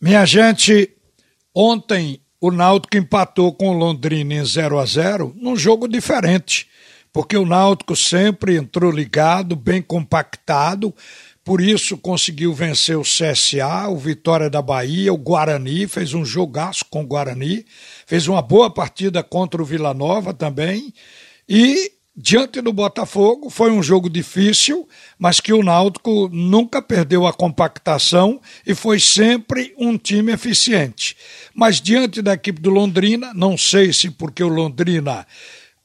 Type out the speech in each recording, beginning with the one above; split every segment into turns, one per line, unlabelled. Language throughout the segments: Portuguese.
Minha gente, ontem o Náutico empatou com o Londrina em 0 a 0 num jogo diferente, porque o Náutico sempre entrou ligado, bem compactado, por isso conseguiu vencer o CSA, o Vitória da Bahia, o Guarani, fez um jogaço com o Guarani, fez uma boa partida contra o Vila Nova também, e diante do Botafogo. Foi um jogo difícil, mas que o Náutico nunca perdeu a compactação e foi sempre um time eficiente. Mas diante da equipe do Londrina, não sei se porque o Londrina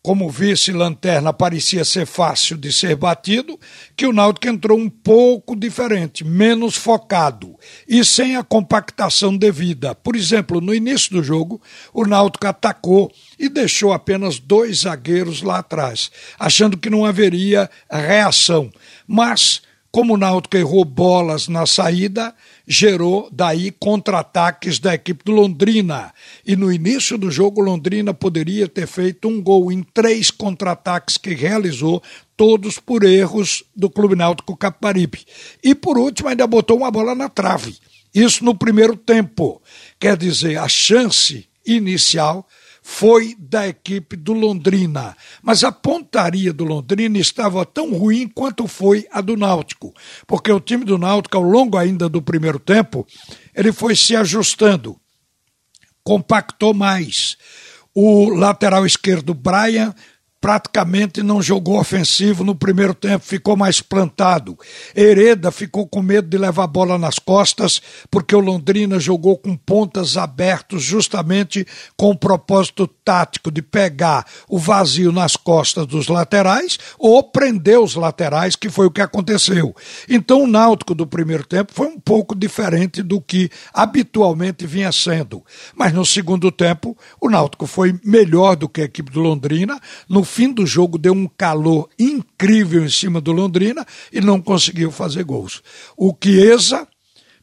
como vice-lanterna parecia ser fácil de ser batido, que o Náutico entrou um pouco diferente, menos focado e sem a compactação devida. Por exemplo, no início do jogo, o Náutico atacou e deixou apenas dois zagueiros lá atrás, achando que não haveria reação. Mas como o Náutico errou bolas na saída, gerou daí contra-ataques da equipe do Londrina. E no início do jogo, Londrina poderia ter feito um gol em três contra-ataques que realizou, todos por erros do Clube Náutico Caparibe. E por último, ainda botou uma bola na trave. Isso no primeiro tempo. Quer dizer, a chance inicial foi da equipe do Londrina. Mas a pontaria do Londrina estava tão ruim quanto foi a do Náutico, porque o time do Náutico, ao longo ainda do primeiro tempo, ele foi se ajustando, compactou mais. O lateral esquerdo, Brian, praticamente não jogou ofensivo no primeiro tempo, ficou mais plantado. Hereda ficou com medo de levar a bola nas costas, porque o Londrina jogou com pontas abertos, justamente com o propósito tático de pegar o vazio nas costas dos laterais ou prender os laterais, que foi o que aconteceu. Então o Náutico do primeiro tempo foi um pouco diferente do que habitualmente vinha sendo. Mas no segundo tempo, o Náutico foi melhor do que a equipe do Londrina. No fim do jogo deu um calor incrível em cima do Londrina e não conseguiu fazer gols. O Chiesa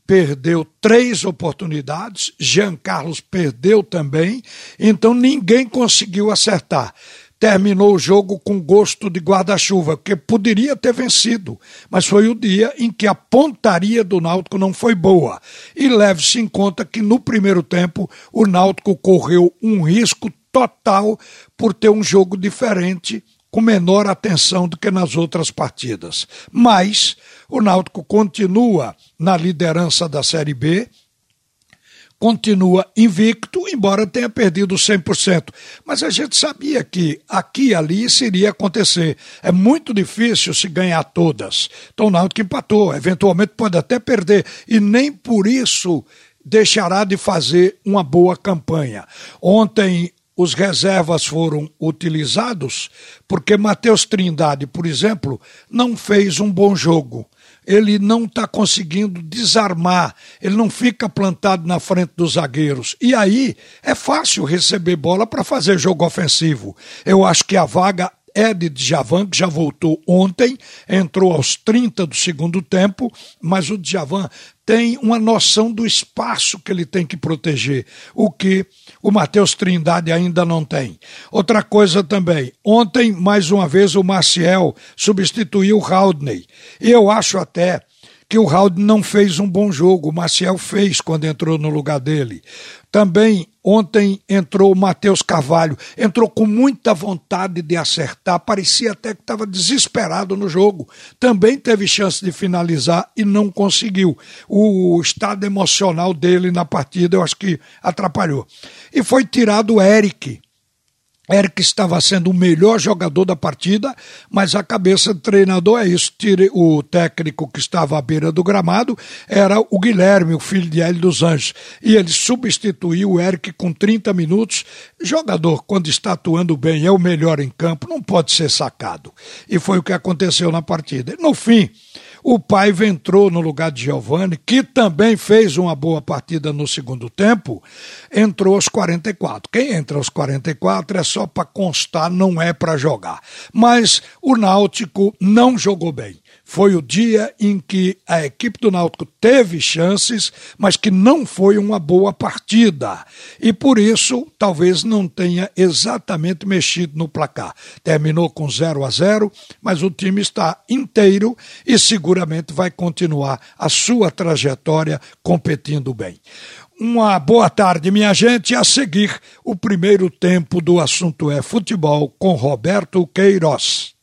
perdeu três oportunidades, Jean Carlos perdeu também, então ninguém conseguiu acertar. Terminou o jogo com gosto de guarda-chuva, porque poderia ter vencido, mas foi o dia em que a pontaria do Náutico não foi boa. E leve-se em conta que no primeiro tempo o Náutico correu um risco total por ter um jogo diferente, com menor atenção do que nas outras partidas. Mas o Náutico continua na liderança da Série B, continua invicto, embora tenha perdido 100%. Mas a gente sabia que aqui e ali isso iria acontecer. É muito difícil se ganhar todas. Então o Náutico empatou, eventualmente pode até perder, e nem por isso deixará de fazer uma boa campanha. Ontem os reservas foram utilizados, porque Matheus Trindade, por exemplo, não fez um bom jogo. Ele não está conseguindo desarmar, ele não fica plantado na frente dos zagueiros. E aí é fácil receber bola para fazer jogo ofensivo. Eu acho que a vaga é de Djavan, que já voltou ontem, entrou aos 30 do segundo tempo, mas o Djavan tem uma noção do espaço que ele tem que proteger, o que o Matheus Trindade ainda não tem. Outra coisa também, ontem, mais uma vez, o Maciel substituiu o Haldney. E eu acho até que o Raul não fez um bom jogo, o Maciel fez quando entrou no lugar dele. Também ontem entrou o Matheus Carvalho, entrou com muita vontade de acertar, parecia até que estava desesperado no jogo. Também teve chance de finalizar e não conseguiu. O estado emocional dele na partida eu acho que atrapalhou. E foi tirado o Eric Eric estava sendo o melhor jogador da partida, mas a cabeça do treinador é isso. O técnico que estava à beira do gramado era o Guilherme, o filho de Hélio dos Anjos. E ele substituiu o Eric com 30 minutos. Jogador, quando está atuando bem, é o melhor em campo, não pode ser sacado. E foi o que aconteceu na partida. No fim, o Paiva entrou no lugar de Giovani, que também fez uma boa partida no segundo tempo, entrou aos 44. Quem entra aos 44 é só para constar, não é para jogar. Mas o Náutico não jogou bem foi o dia em que a equipe do Náutico teve chances, mas que não foi uma boa partida. E por isso, talvez não tenha exatamente mexido no placar. Terminou com 0 a 0, mas o time está inteiro e seguramente vai continuar a sua trajetória competindo bem. Uma boa tarde, minha gente. A seguir, o primeiro tempo do assunto é futebol com Roberto Queiroz.